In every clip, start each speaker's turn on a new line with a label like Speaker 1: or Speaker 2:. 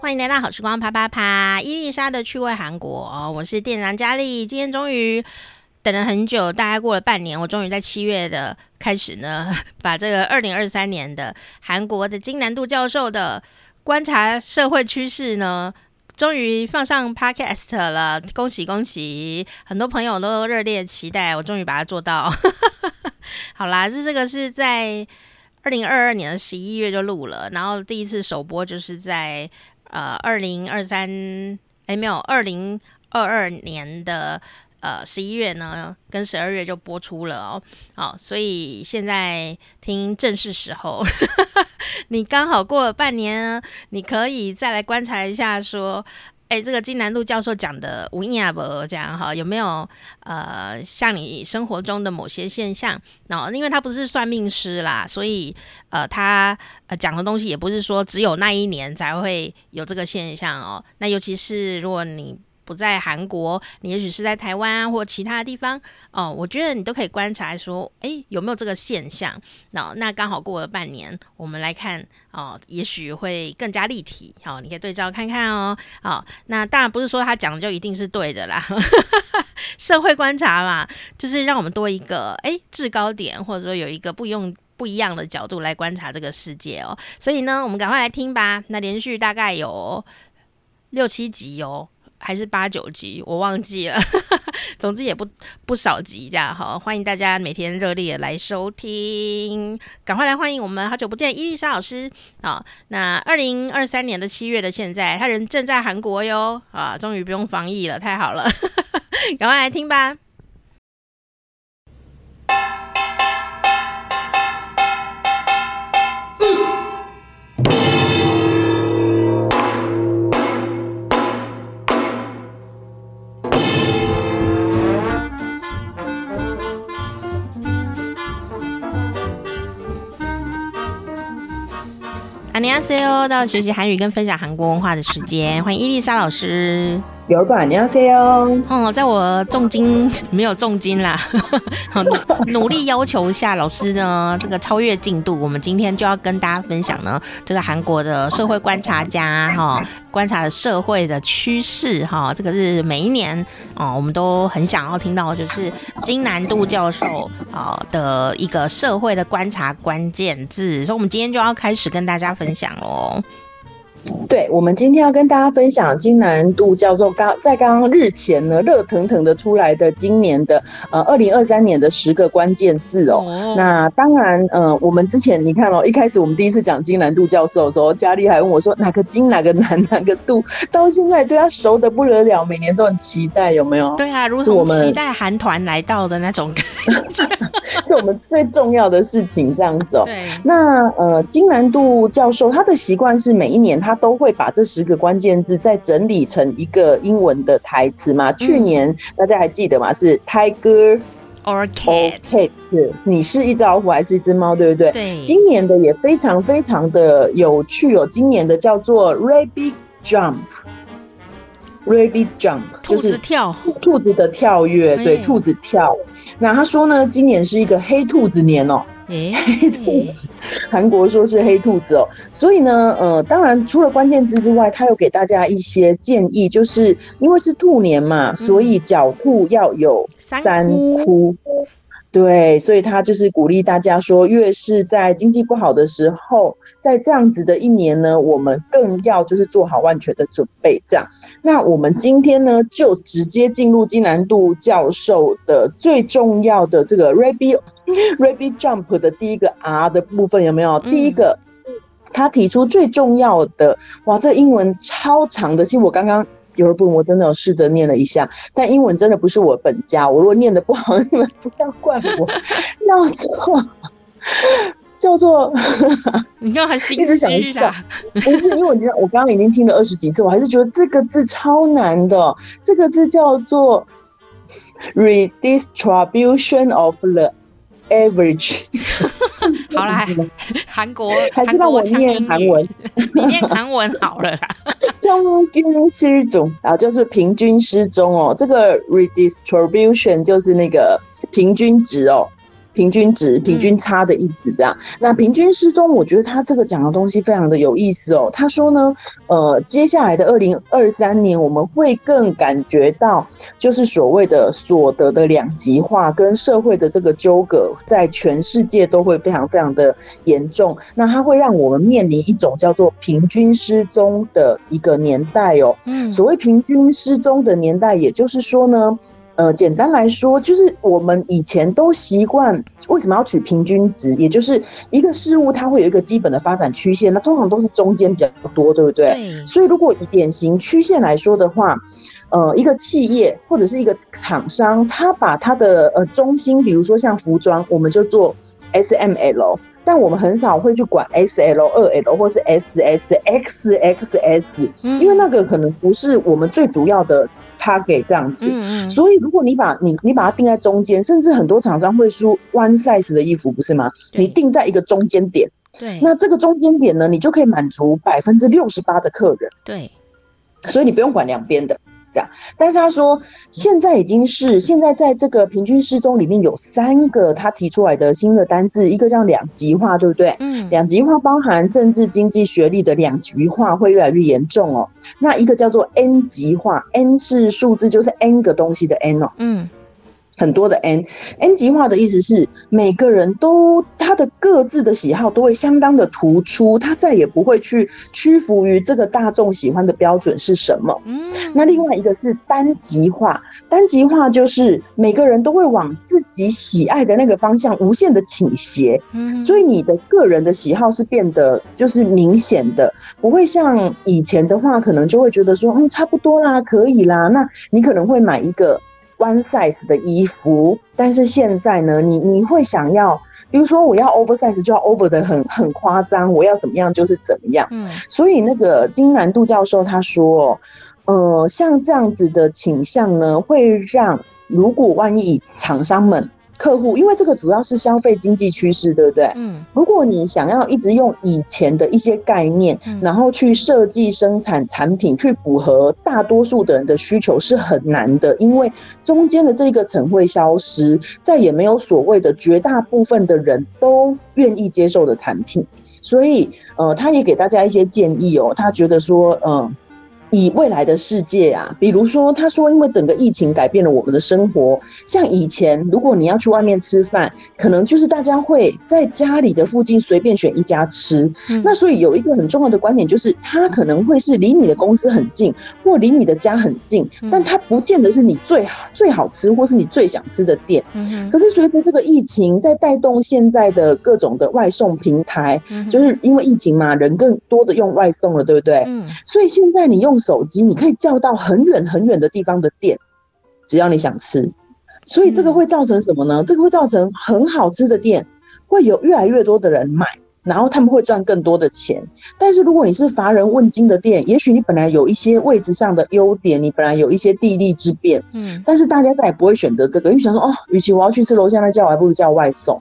Speaker 1: 欢迎来到好时光啪啪啪，伊丽莎的趣味韩国，我是店长佳丽。今天终于等了很久，大概过了半年，我终于在七月的开始呢，把这个二零二三年的韩国的金南度教授的观察社会趋势呢，终于放上 Podcast 了。恭喜恭喜！很多朋友都热烈期待，我终于把它做到。好啦，是这个是在二零二二年的十一月就录了，然后第一次首播就是在。呃，二零二三，哎，没有，二零二二年的呃十一月呢，跟十二月就播出了哦。好，所以现在听正是时候，你刚好过了半年，你可以再来观察一下，说。这个金南路教授讲的无印啊不这样哈，有没有呃像你生活中的某些现象？哦，因为他不是算命师啦，所以呃他呃讲的东西也不是说只有那一年才会有这个现象哦。那尤其是如果你。不在韩国，你也许是在台湾或其他地方哦。我觉得你都可以观察说，诶，有没有这个现象？那那刚好过了半年，我们来看哦，也许会更加立体。好，你可以对照看看哦。好，那当然不是说他讲的就一定是对的啦。社会观察嘛，就是让我们多一个诶制高点，或者说有一个不用不一样的角度来观察这个世界哦。所以呢，我们赶快来听吧。那连续大概有六七集哦。还是八九集，我忘记了。总之也不不少集，这样好，欢迎大家每天热烈来收听，赶快来欢迎我们好久不见伊丽莎老师。好，那二零二三年的七月的现在，他人正在韩国哟。啊，终于不用防疫了，太好了，赶快来听吧。안녕하세요，到学习韩语跟分享韩国文化的时间，欢迎伊丽莎老师。
Speaker 2: 有伴，你好，Cyo。
Speaker 1: 哦，在我重金没有重金啦，努力要求下，老师呢这个超越进度，我们今天就要跟大家分享呢，这个韩国的社会观察家哈，观察的社会的趋势哈，这个是每一年啊，我们都很想要听到，就是金南度教授啊的一个社会的观察关键字，所以，我们今天就要开始跟大家分享喽。
Speaker 2: 对，我们今天要跟大家分享金南度教授刚在刚刚日前呢热腾腾的出来的今年的呃二零二三年的十个关键字哦。哦那当然呃我们之前你看哦，一开始我们第一次讲金南度教授的时候，佳丽还问我说哪个金哪个南哪个度，到现在对他熟得不得了，每年都很期待，有没有？
Speaker 1: 对啊，如同期待韩团来到的那种感觉，
Speaker 2: 是我们最重要的事情这样子哦。对，那呃金南度教授他的习惯是每一年他。都会把这十个关键字再整理成一个英文的台词嘛？嗯、去年大家还记得吗？是 Tiger
Speaker 1: or cat？
Speaker 2: 是，你是一只老虎还是一只猫？对不对？
Speaker 1: 对。
Speaker 2: 今年的也非常非常的有趣哦。今年的叫做 Rabbit Jump，Rabbit Jump，
Speaker 1: 兔子跳，
Speaker 2: 兔子的跳跃，对，兔子跳。那他说呢，今年是一个黑兔子年哦。欸、黑兔子，韩国说是黑兔子哦，所以呢，呃，当然除了关键字之外，他有给大家一些建议，就是因为是兔年嘛，嗯、所以脚兔要有三窟。对，所以他就是鼓励大家说，越是在经济不好的时候，在这样子的一年呢，我们更要就是做好万全的准备。这样，那我们今天呢，就直接进入金南度教授的最重要的这个 Rabbit Rabbit Jump 的第一个 R 的部分，有没有？第一个，他提出最重要的，哇，这英文超长的，其实我刚刚。有一部分我真的有试着念了一下，但英文真的不是我本家，我如果念的不好，你们不要怪我。叫 做叫做，
Speaker 1: 你看还心
Speaker 2: 一直想一下，不是因为我觉得我刚刚已经听了二十几次，我还是觉得这个字超难的。这个字叫做 redistribution of the average。
Speaker 1: 好啦，韩国
Speaker 2: 还是让我念韩文，
Speaker 1: 你念韩文好了。
Speaker 2: 平均失踪啊，就是平均失踪哦。这个 redistribution 就是那个平均值哦。平均值、平均差的意思，这样。嗯、那平均失踪，我觉得他这个讲的东西非常的有意思哦。他说呢，呃，接下来的二零二三年，我们会更感觉到，就是所谓的所得的两极化跟社会的这个纠葛，在全世界都会非常非常的严重。那它会让我们面临一种叫做平均失踪的一个年代哦。嗯，所谓平均失踪的年代，也就是说呢。呃，简单来说，就是我们以前都习惯为什么要取平均值，也就是一个事物它会有一个基本的发展曲线，那通常都是中间比较多，对不对？对。所以如果以典型曲线来说的话，呃，一个企业或者是一个厂商，他把他的呃中心，比如说像服装，我们就做 S M L，但我们很少会去管 S L、二 L 或是 S S、X X S，因为那个可能不是我们最主要的。target 这样子，嗯嗯，所以如果你把你你把它定在中间，甚至很多厂商会说 one size 的衣服不是吗？你定在一个中间点，对，那这个中间点呢，你就可以满足百分之六十八的客人，对，所以你不用管两边的。这样，但是他说现在已经是现在在这个平均失踪里面有三个他提出来的新的单字，一个叫两极化，对不对？嗯，两极化包含政治、经济、学历的两极化会越来越严重哦。那一个叫做 N 极化，N 是数字，就是 N 个东西的 N 哦。嗯。很多的 N，N 极化的意思是每个人都他的各自的喜好都会相当的突出，他再也不会去屈服于这个大众喜欢的标准是什么。嗯，那另外一个是单极化，单极化就是每个人都会往自己喜爱的那个方向无限的倾斜。嗯，所以你的个人的喜好是变得就是明显的，不会像以前的话，可能就会觉得说，嗯，差不多啦，可以啦，那你可能会买一个。One size 的衣服，但是现在呢，你你会想要，比如说我要 oversize 就要 over 的很很夸张，我要怎么样就是怎么样。嗯，所以那个金南度教授他说，呃，像这样子的倾向呢，会让如果万一厂商们。客户，因为这个主要是消费经济趋势，对不对？嗯，如果你想要一直用以前的一些概念，嗯、然后去设计生产产品，去符合大多数的人的需求是很难的，因为中间的这个层会消失，再也没有所谓的绝大部分的人都愿意接受的产品。所以，呃，他也给大家一些建议哦，他觉得说，嗯、呃。以未来的世界啊，比如说，他说，因为整个疫情改变了我们的生活，像以前，如果你要去外面吃饭，可能就是大家会在家里的附近随便选一家吃。嗯、那所以有一个很重要的观点，就是它可能会是离你的公司很近，或离你的家很近，但它不见得是你最好最好吃，或是你最想吃的店。嗯、可是随着这个疫情在带动现在的各种的外送平台，嗯、就是因为疫情嘛，人更多的用外送了，对不对？嗯、所以现在你用。手机你可以叫到很远很远的地方的店，只要你想吃，所以这个会造成什么呢？这个会造成很好吃的店会有越来越多的人买，然后他们会赚更多的钱。但是如果你是乏人问津的店，也许你本来有一些位置上的优点，你本来有一些地利之便，嗯，但是大家再也不会选择这个，因为想说哦，与其我要去吃楼下那家，我还不如叫外送。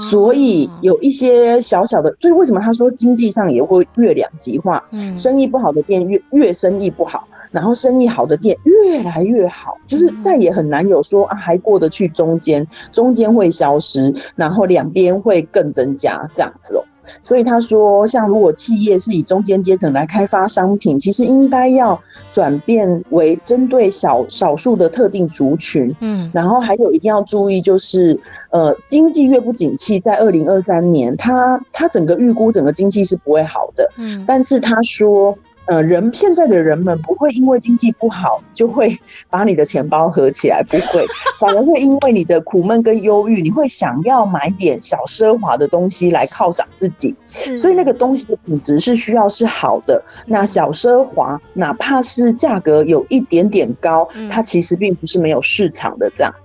Speaker 2: 所以有一些小小的，所以为什么他说经济上也会越两极化？嗯，生意不好的店越越生意不好，然后生意好的店越来越好，就是再也很难有说啊还过得去中间，中间会消失，然后两边会更增加这样子哦。所以他说，像如果企业是以中间阶层来开发商品，其实应该要转变为针对少少数的特定族群。嗯，然后还有一定要注意，就是呃，经济越不景气，在二零二三年，他他整个预估整个经济是不会好的。嗯，但是他说。呃，人现在的人们不会因为经济不好就会 把你的钱包合起来，不会，反而会因为你的苦闷跟忧郁，你会想要买点小奢华的东西来犒赏自己。所以那个东西的品质是需要是好的。那小奢华，哪怕是价格有一点点高，它其实并不是没有市场的这样子。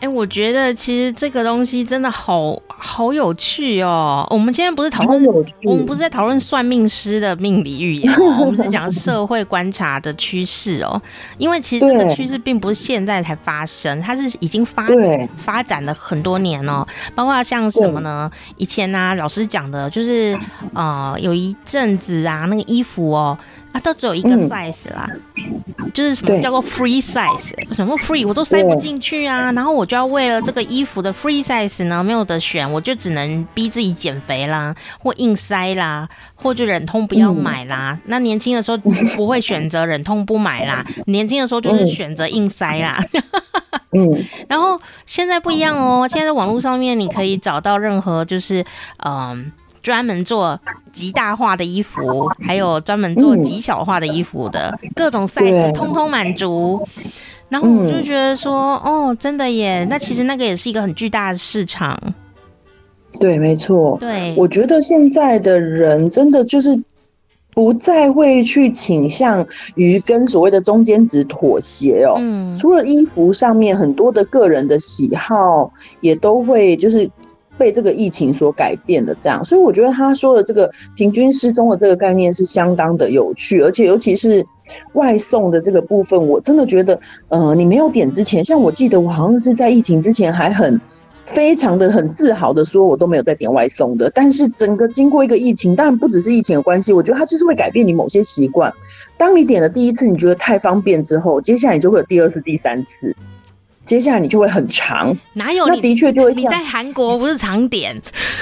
Speaker 1: 哎、欸，我觉得其实这个东西真的好好有趣哦。我们今天不是讨论，我们不是在讨论算命师的命理预言，我们是讲社 会观察的趋势哦。因为其实这个趋势并不是现在才发生，它是已经发展发展了很多年哦。包括像什么呢？以前呢、啊，老师讲的就是呃，有一阵子啊，那个衣服哦。啊，都只有一个 size 啦，嗯、就是什么叫做 free size？什么 free 我都塞不进去啊，然后我就要为了这个衣服的 free size 呢，没有得选，我就只能逼自己减肥啦，或硬塞啦，或就忍痛不要买啦。嗯、那年轻的时候不会选择忍痛不买啦，年轻的时候就是选择硬塞啦。嗯，然后现在不一样哦，现在在网络上面你可以找到任何就是嗯。专门做极大化的衣服，还有专门做极小化的衣服的、嗯、各种 size，通通满足。然后我就觉得说，嗯、哦，真的耶！那其实那个也是一个很巨大的市场。
Speaker 2: 对，没错。
Speaker 1: 对，
Speaker 2: 我觉得现在的人真的就是不再会去倾向于跟所谓的中间值妥协哦。嗯。除了衣服上面很多的个人的喜好，也都会就是。被这个疫情所改变的这样，所以我觉得他说的这个平均失踪的这个概念是相当的有趣，而且尤其是外送的这个部分，我真的觉得，呃，你没有点之前，像我记得我好像是在疫情之前还很非常的很自豪的说，我都没有在点外送的，但是整个经过一个疫情，当然不只是疫情的关系，我觉得它就是会改变你某些习惯。当你点了第一次，你觉得太方便之后，接下来你就会有第二次、第三次。接下来你就会很长，
Speaker 1: 哪有？
Speaker 2: 那的确就会。
Speaker 1: 你在韩国不是常点？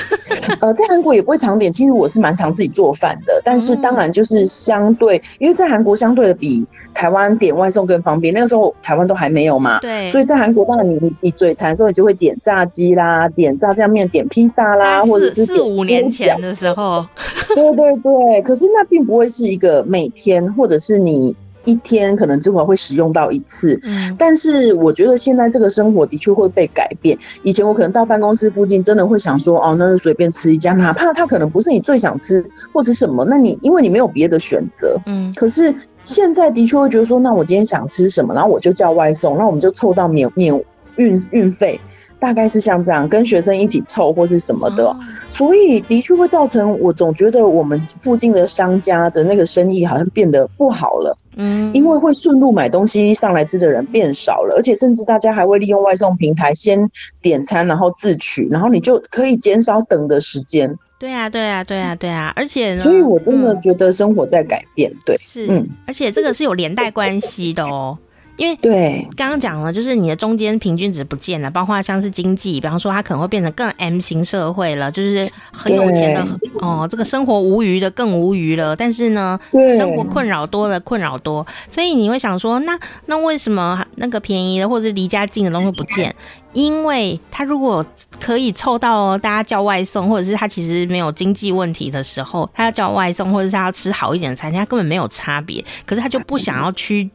Speaker 2: 呃，在韩国也不会常点。其实我是蛮常自己做饭的，但是当然就是相对，嗯、因为在韩国相对的比台湾点外送更方便。那个时候台湾都还没有嘛，
Speaker 1: 对。
Speaker 2: 所以在韩国，当然你你你嘴馋的时候，你就会点炸鸡啦，点炸酱面，点披萨啦，或者是
Speaker 1: 四五年前的时候。
Speaker 2: 对对对，可是那并不会是一个每天，或者是你。一天可能至少会使用到一次，嗯，但是我觉得现在这个生活的确会被改变。以前我可能到办公室附近，真的会想说，哦，那就随便吃一家，哪怕它可能不是你最想吃或者什么，那你因为你没有别的选择，嗯，可是现在的确会觉得说，那我今天想吃什么，然后我就叫外送，那我们就凑到免免运运费。大概是像这样，跟学生一起凑或是什么的，哦，所以的确会造成我总觉得我们附近的商家的那个生意好像变得不好了。嗯，因为会顺路买东西上来吃的人变少了，而且甚至大家还会利用外送平台先点餐，然后自取，然后你就可以减少等的时间。
Speaker 1: 对啊，对啊，对啊，对啊，而且呢，
Speaker 2: 所以我真的觉得生活在改变。嗯、对，
Speaker 1: 是，嗯，而且这个是有连带关系的哦。因为对刚刚讲了，就是你的中间平均值不见了，包括像是经济，比方说它可能会变成更 M 型社会了，就是很有钱的哦，这个生活无余的更无余了。但是呢，生活困扰多了，困扰多，所以你会想说，那那为什么那个便宜的或者是离家近的东西不见？因为他如果可以凑到大家叫外送，或者是他其实没有经济问题的时候，他要叫外送，或者是他要吃好一点的餐厅，他根本没有差别。可是他就不想要屈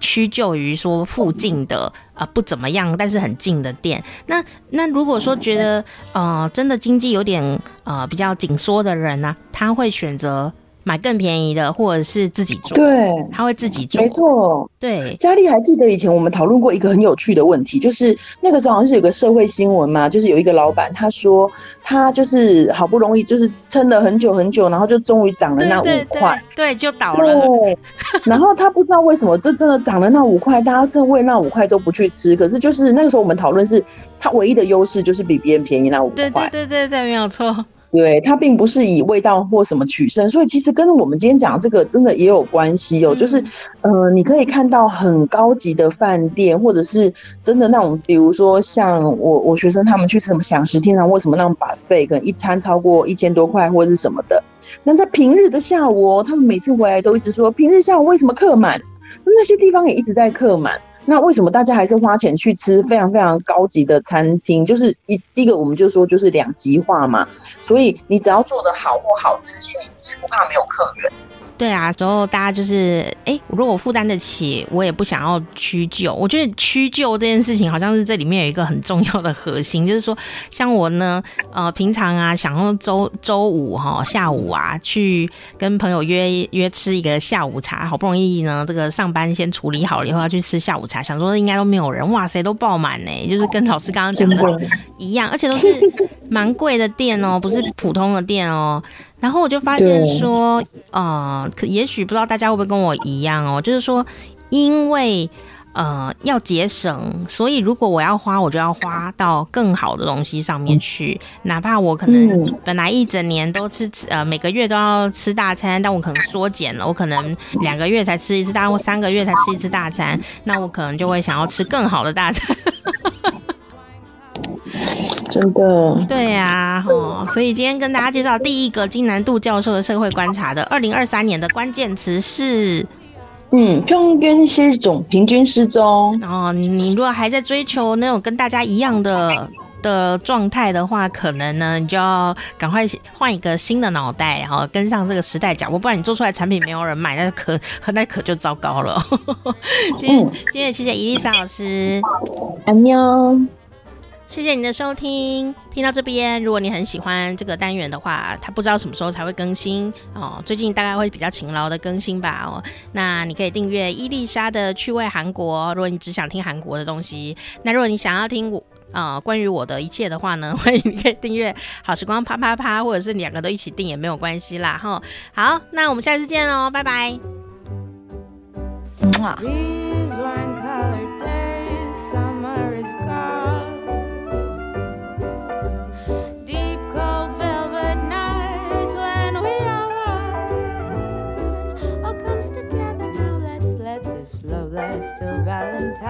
Speaker 1: 屈就于说附近的啊、呃、不怎么样，但是很近的店。那那如果说觉得呃真的经济有点呃比较紧缩的人呢、啊，他会选择。买更便宜的，或者是自己做，对，他会自己做，
Speaker 2: 没错，
Speaker 1: 对。
Speaker 2: 佳丽还记得以前我们讨论过一个很有趣的问题，就是那个时候好像是有个社会新闻嘛，就是有一个老板他说他就是好不容易就是撑了很久很久，然后就终于涨了那五块，
Speaker 1: 对，就倒了。
Speaker 2: 对，然后他不知道为什么这真的涨了那五块，大家真为那五块都不去吃，可是就是那个时候我们讨论是他唯一的优势就是比别人便宜那五块，
Speaker 1: 对对对对对，没有错。
Speaker 2: 对，它并不是以味道或什么取胜，所以其实跟我们今天讲这个真的也有关系哦。嗯、就是，呃，你可以看到很高级的饭店，或者是真的那种，比如说像我我学生他们去什么享食天堂，为什么那种 buffet 可能一餐超过一千多块或者是什么的？那在平日的下午哦，他们每次回来都一直说，平日下午为什么客满？那些地方也一直在客满。那为什么大家还是花钱去吃非常非常高级的餐厅？就是一第一个，我们就说就是两极化嘛。所以你只要做得好或好吃，其实你是不怕没有客源。
Speaker 1: 对啊，之后大家就是，哎、欸，如果我负担得起，我也不想要屈就。我觉得屈就这件事情，好像是这里面有一个很重要的核心，就是说，像我呢，呃，平常啊，想要周周五哈下午啊，去跟朋友约约吃一个下午茶，好不容易呢，这个上班先处理好了以后要去吃下午茶，想说应该都没有人，哇塞，都爆满呢，就是跟老师刚刚讲的一样，而且都是蛮贵的店哦，不是普通的店哦。然后我就发现说，呃，可也许不知道大家会不会跟我一样哦，就是说，因为呃，要节省，所以如果我要花，我就要花到更好的东西上面去，哪怕我可能本来一整年都吃吃，呃，每个月都要吃大餐，但我可能缩减了，我可能两个月才吃一次大餐，或三个月才吃一次大餐，那我可能就会想要吃更好的大餐。
Speaker 2: 真的，
Speaker 1: 对呀，哦，所以今天跟大家介绍第一个金南度教授的社会观察的，二零二三年的关键词是，
Speaker 2: 嗯，平均失踪，平均失踪。
Speaker 1: 哦，你如果还在追求那种跟大家一样的的状态的话，可能呢，你就要赶快换一个新的脑袋，然后跟上这个时代脚步，不然你做出来产品没有人买，那可，那可就糟糕了。今今天谢谢伊丽莎老师，
Speaker 2: 安喵。
Speaker 1: 谢谢你的收听，听到这边，如果你很喜欢这个单元的话，它不知道什么时候才会更新哦。最近大概会比较勤劳的更新吧哦。那你可以订阅伊丽莎的趣味韩国，如果你只想听韩国的东西。那如果你想要听我呃关于我的一切的话呢，欢迎你可以订阅好时光啪啪啪，或者是两个都一起订也没有关系啦哈。好，那我们下次见喽，拜拜。